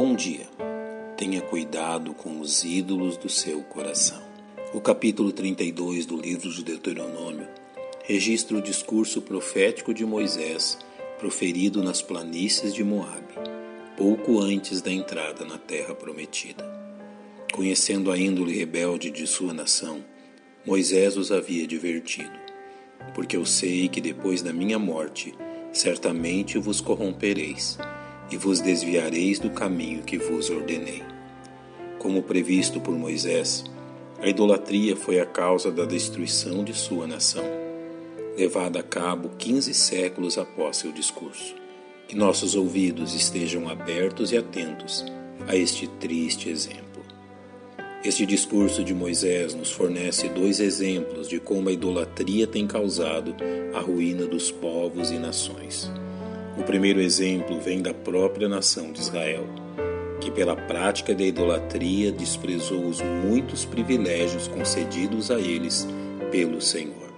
Bom dia. Tenha cuidado com os ídolos do seu coração. O capítulo 32 do livro de Deuteronômio registra o discurso profético de Moisés proferido nas planícies de Moabe, pouco antes da entrada na terra prometida. Conhecendo a índole rebelde de sua nação, Moisés os havia advertido: Porque eu sei que depois da minha morte, certamente vos corrompereis e vos desviareis do caminho que vos ordenei. Como previsto por Moisés, a idolatria foi a causa da destruição de sua nação, levada a cabo quinze séculos após seu discurso. Que nossos ouvidos estejam abertos e atentos a este triste exemplo. Este discurso de Moisés nos fornece dois exemplos de como a idolatria tem causado a ruína dos povos e nações. O primeiro exemplo vem da própria nação de Israel, que pela prática da idolatria desprezou os muitos privilégios concedidos a eles pelo Senhor.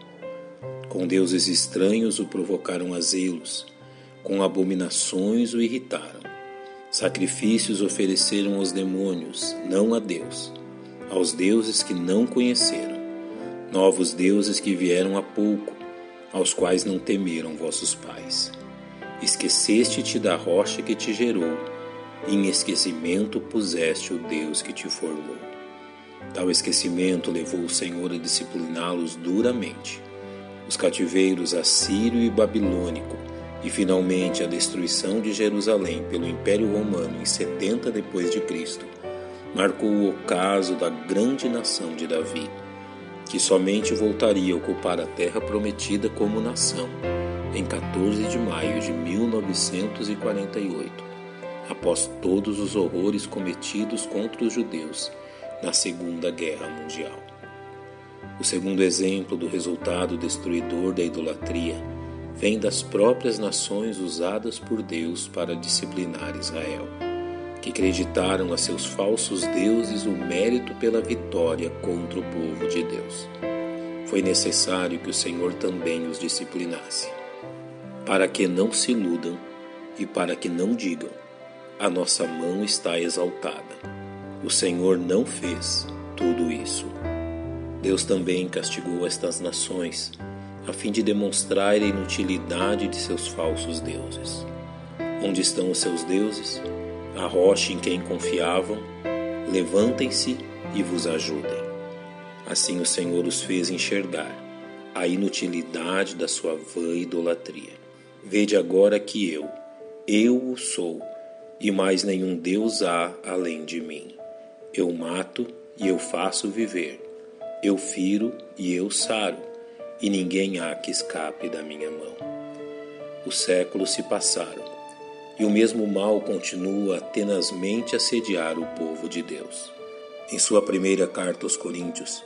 Com deuses estranhos o provocaram a zelos, com abominações o irritaram. Sacrifícios ofereceram aos demônios, não a Deus, aos deuses que não conheceram, novos deuses que vieram há pouco, aos quais não temeram vossos pais. Esqueceste-te da rocha que te gerou, em esquecimento puseste o Deus que te formou. Tal esquecimento levou o Senhor a discipliná-los duramente. Os cativeiros assírio e babilônico, e finalmente a destruição de Jerusalém pelo Império Romano em 70 depois de Cristo, marcou o ocaso da grande nação de Davi, que somente voltaria a ocupar a terra prometida como nação em 14 de maio de 1948, após todos os horrores cometidos contra os judeus na Segunda Guerra Mundial. O segundo exemplo do resultado destruidor da idolatria vem das próprias nações usadas por Deus para disciplinar Israel, que acreditaram a seus falsos deuses o mérito pela vitória contra o povo de Deus. Foi necessário que o Senhor também os disciplinasse para que não se iludam e para que não digam: a nossa mão está exaltada. O Senhor não fez tudo isso. Deus também castigou estas nações, a fim de demonstrar a inutilidade de seus falsos deuses. Onde estão os seus deuses? A rocha em quem confiavam? Levantem-se e vos ajudem. Assim o Senhor os fez enxergar a inutilidade da sua vã idolatria. Vede agora que eu, eu o sou, e mais nenhum Deus há além de mim. Eu mato e eu faço viver, eu firo e eu saro, e ninguém há que escape da minha mão. Os séculos se passaram, e o mesmo mal continua tenazmente a assediar o povo de Deus. Em sua primeira carta aos Coríntios,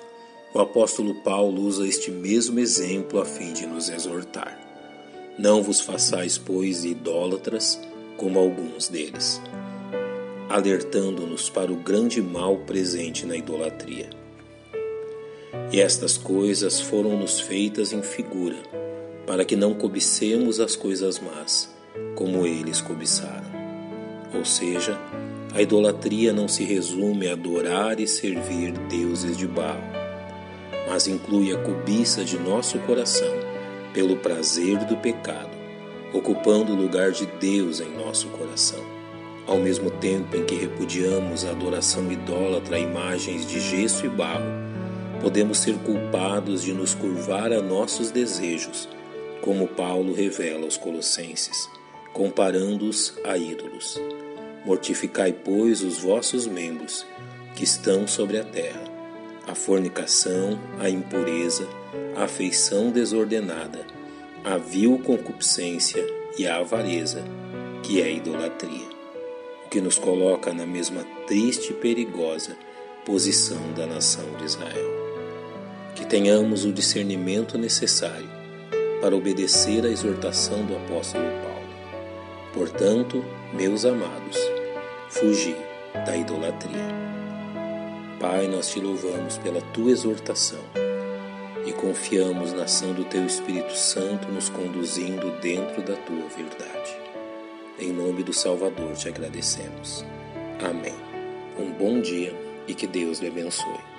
o apóstolo Paulo usa este mesmo exemplo a fim de nos exortar. Não vos façais, pois, idólatras, como alguns deles, alertando-nos para o grande mal presente na idolatria. E estas coisas foram-nos feitas em figura, para que não cobicemos as coisas más, como eles cobiçaram. Ou seja, a idolatria não se resume a adorar e servir deuses de barro, mas inclui a cobiça de nosso coração pelo prazer do pecado, ocupando o lugar de Deus em nosso coração. Ao mesmo tempo em que repudiamos a adoração idólatra a imagens de gesso e barro, podemos ser culpados de nos curvar a nossos desejos, como Paulo revela aos Colossenses, comparando-os a ídolos. Mortificai, pois, os vossos membros que estão sobre a terra: a fornicação, a impureza, afeição desordenada, a vil concupiscência e a avareza, que é a idolatria, o que nos coloca na mesma triste e perigosa posição da nação de Israel. Que tenhamos o discernimento necessário para obedecer à exortação do apóstolo Paulo. Portanto, meus amados, fugi da idolatria. Pai, nós te louvamos pela tua exortação e confiamos na ação do Teu Espírito Santo nos conduzindo dentro da Tua verdade. Em nome do Salvador te agradecemos. Amém. Um bom dia e que Deus lhe abençoe.